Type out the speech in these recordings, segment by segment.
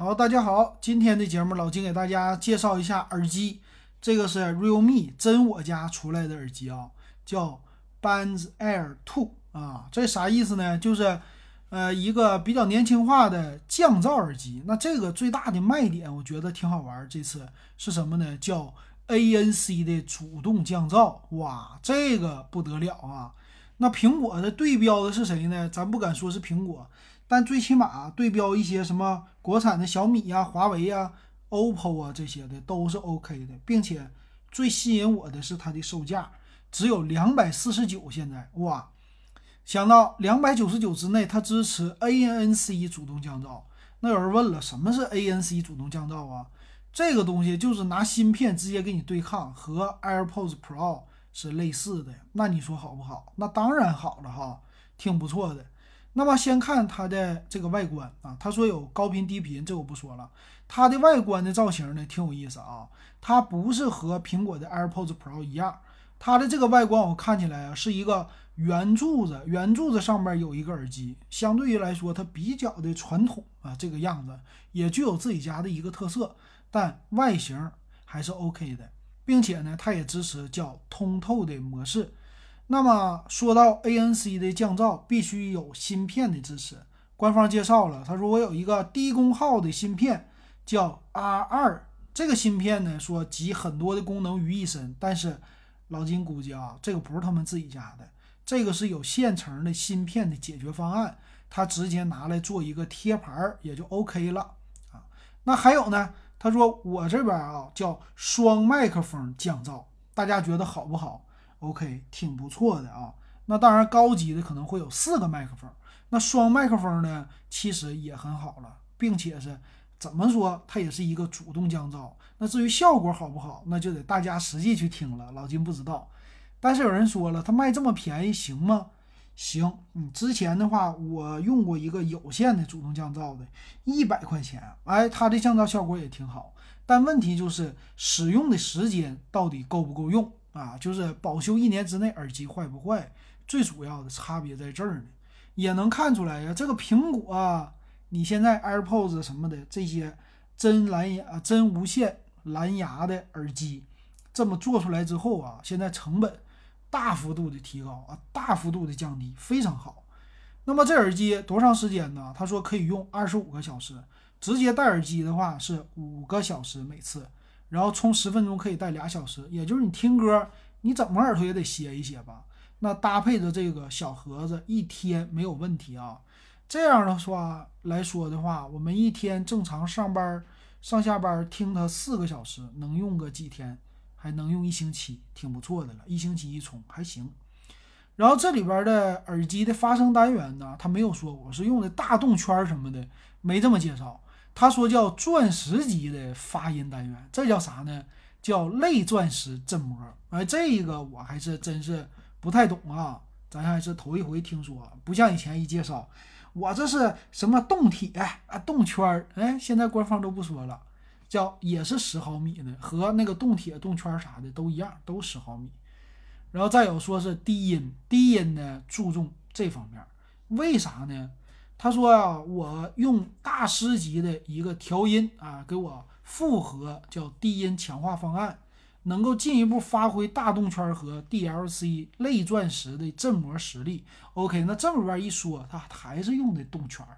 好，大家好，今天的节目老金给大家介绍一下耳机，这个是 Realme 真我家出来的耳机啊，叫 Buds Air Two 啊，这啥意思呢？就是呃一个比较年轻化的降噪耳机。那这个最大的卖点，我觉得挺好玩。这次是什么呢？叫 ANC 的主动降噪，哇，这个不得了啊！那苹果的对标的是谁呢？咱不敢说是苹果。但最起码对标一些什么国产的小米呀、华为呀、OPPO 啊这些的都是 OK 的，并且最吸引我的是它的售价只有两百四十九，现在哇，想到两百九十九之内，它支持 ANC 主动降噪。那有人问了，什么是 ANC 主动降噪啊？这个东西就是拿芯片直接给你对抗，和 AirPods Pro 是类似的。那你说好不好？那当然好了哈，挺不错的。那么先看它的这个外观啊，他说有高频低频，这我不说了。它的外观的造型呢，挺有意思啊。它不是和苹果的 AirPods Pro 一样，它的这个外观我看起来啊是一个圆柱子，圆柱子上面有一个耳机，相对于来说它比较的传统啊，这个样子也具有自己家的一个特色，但外形还是 OK 的，并且呢，它也支持叫通透的模式。那么说到 ANC 的降噪，必须有芯片的支持。官方介绍了，他说我有一个低功耗的芯片，叫 R2。这个芯片呢，说集很多的功能于一身。但是老金估计啊，这个不是他们自己家的，这个是有现成的芯片的解决方案，他直接拿来做一个贴牌儿也就 OK 了啊。那还有呢，他说我这边啊叫双麦克风降噪，大家觉得好不好？OK，挺不错的啊。那当然，高级的可能会有四个麦克风。那双麦克风呢，其实也很好了，并且是怎么说，它也是一个主动降噪。那至于效果好不好，那就得大家实际去听了。老金不知道。但是有人说了，它卖这么便宜，行吗？行。嗯，之前的话，我用过一个有线的主动降噪的，一百块钱，哎，它的降噪效果也挺好。但问题就是使用的时间到底够不够用？啊，就是保修一年之内耳机坏不坏，最主要的差别在这儿呢，也能看出来呀。这个苹果啊，你现在 AirPods 什么的这些真蓝牙、啊真无线蓝牙的耳机，这么做出来之后啊，现在成本大幅度的提高啊，大幅度的降低，非常好。那么这耳机多长时间呢？他说可以用二十五个小时，直接戴耳机的话是五个小时每次。然后充十分钟可以带俩小时，也就是你听歌，你怎么耳朵也得歇一歇吧。那搭配着这个小盒子，一天没有问题啊。这样的话来说的话，我们一天正常上班、上下班听它四个小时，能用个几天，还能用一星期，挺不错的了。一星期一充还行。然后这里边的耳机的发声单元呢，它没有说我是用的大动圈什么的，没这么介绍。他说叫钻石级的发音单元，这叫啥呢？叫类钻石振膜。哎，这个我还是真是不太懂啊，咱还是头一回听说。不像以前一介绍，我这是什么动铁啊、动圈儿？哎，现在官方都不说了，叫也是十毫米的，和那个动铁、动圈啥的都一样，都十毫米。然后再有说是低音，低音呢注重这方面，为啥呢？他说啊，我用大师级的一个调音啊，给我复合叫低音强化方案，能够进一步发挥大动圈和 DLC 类钻石的振膜实力。OK，那这么边一说，他还是用的动圈儿。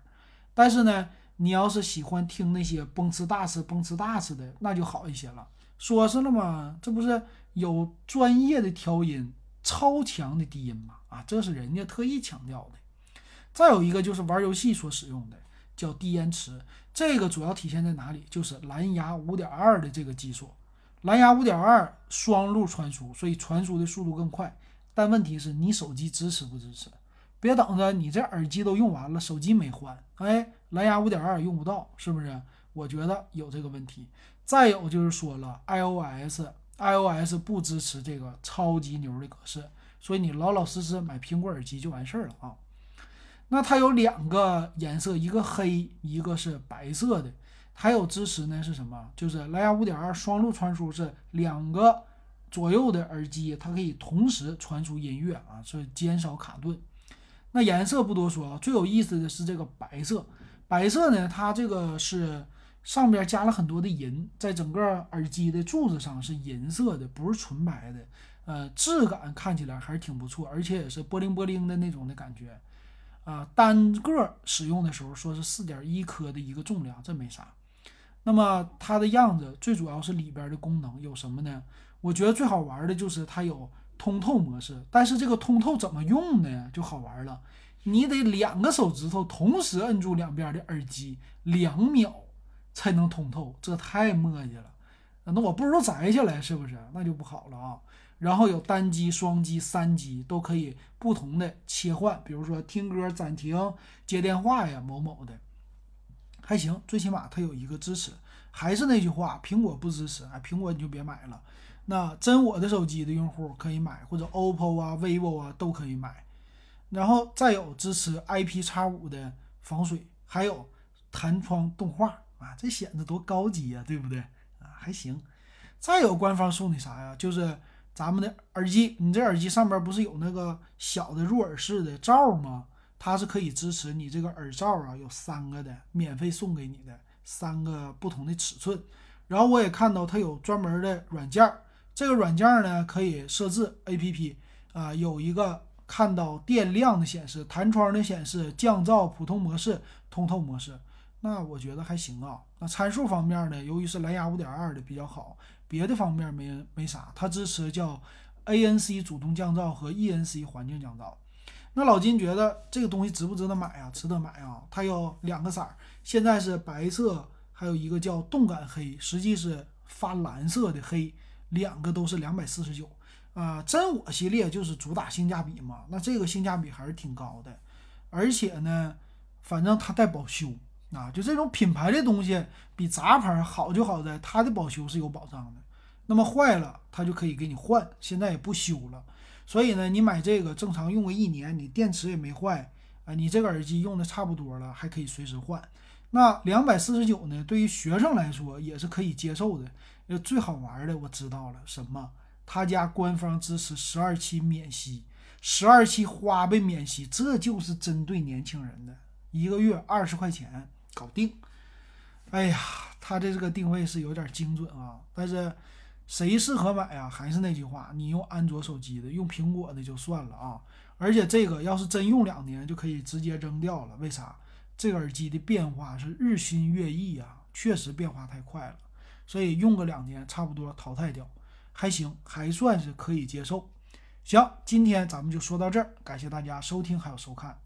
但是呢，你要是喜欢听那些蹦哧大哧、蹦哧大哧的，那就好一些了。说是了嘛，这不是有专业的调音、超强的低音吗？啊，这是人家特意强调的。再有一个就是玩游戏所使用的叫低延迟，这个主要体现在哪里？就是蓝牙五点二的这个技术，蓝牙五点二双路传输，所以传输的速度更快。但问题是你手机支持不支持？别等着你这耳机都用完了，手机没换，哎，蓝牙五点二用不到，是不是？我觉得有这个问题。再有就是说了，iOS，iOS 不支持这个超级牛的格式，所以你老老实实买苹果耳机就完事儿了啊。那它有两个颜色，一个黑，一个是白色的。还有支持呢是什么？就是蓝牙五点二双路传输，是两个左右的耳机，它可以同时传输音乐啊，所以减少卡顿。那颜色不多说啊，最有意思的是这个白色。白色呢，它这个是上边加了很多的银，在整个耳机的柱子上是银色的，不是纯白的。呃，质感看起来还是挺不错，而且也是波灵波灵的那种的感觉。啊，单个使用的时候说是四点一克的一个重量，这没啥。那么它的样子最主要是里边的功能有什么呢？我觉得最好玩的就是它有通透模式，但是这个通透怎么用呢？就好玩了，你得两个手指头同时摁住两边的耳机，两秒才能通透，这太磨叽了。那我不如摘下来，是不是？那就不好了啊。然后有单击、双击、三击都可以不同的切换，比如说听歌、暂停、接电话呀，某某的还行，最起码它有一个支持。还是那句话，苹果不支持，哎，苹果你就别买了。那真我的手机的用户可以买，或者 OPPO 啊、vivo 啊都可以买。然后再有支持 IP 叉五的防水，还有弹窗动画啊，这显得多高级呀，对不对啊？还行。再有官方送的啥呀？就是咱们的耳机，你这耳机上边不是有那个小的入耳式的罩吗？它是可以支持你这个耳罩啊，有三个的，免费送给你的三个不同的尺寸。然后我也看到它有专门的软件。这个软件呢，可以设置 A P P 啊，有一个看到电量的显示、弹窗的显示、降噪、普通模式、通透模式，那我觉得还行啊。那参数方面呢，由于是蓝牙五点二的比较好，别的方面没没啥。它支持叫 A N C 主动降噪和 E N C 环境降噪。那老金觉得这个东西值不值得买啊？值得买啊！它有两个色儿，现在是白色，还有一个叫动感黑，实际是发蓝色的黑。两个都是两百四十九，啊，真我系列就是主打性价比嘛，那这个性价比还是挺高的，而且呢，反正它带保修啊，就这种品牌的东西比杂牌好就好在它的保修是有保障的，那么坏了它就可以给你换，现在也不修了，所以呢，你买这个正常用个一年，你电池也没坏啊，你这个耳机用的差不多了，还可以随时换。那两百四十九呢？对于学生来说也是可以接受的。呃，最好玩的我知道了，什么？他家官方支持十二期免息，十二期花呗免息，这就是针对年轻人的，一个月二十块钱搞定。哎呀，它的这个定位是有点精准啊。但是谁适合买啊？还是那句话，你用安卓手机的，用苹果的就算了啊。而且这个要是真用两年，就可以直接扔掉了。为啥？这个耳机的变化是日新月异啊，确实变化太快了，所以用个两年差不多淘汰掉，还行，还算是可以接受。行，今天咱们就说到这儿，感谢大家收听还有收看。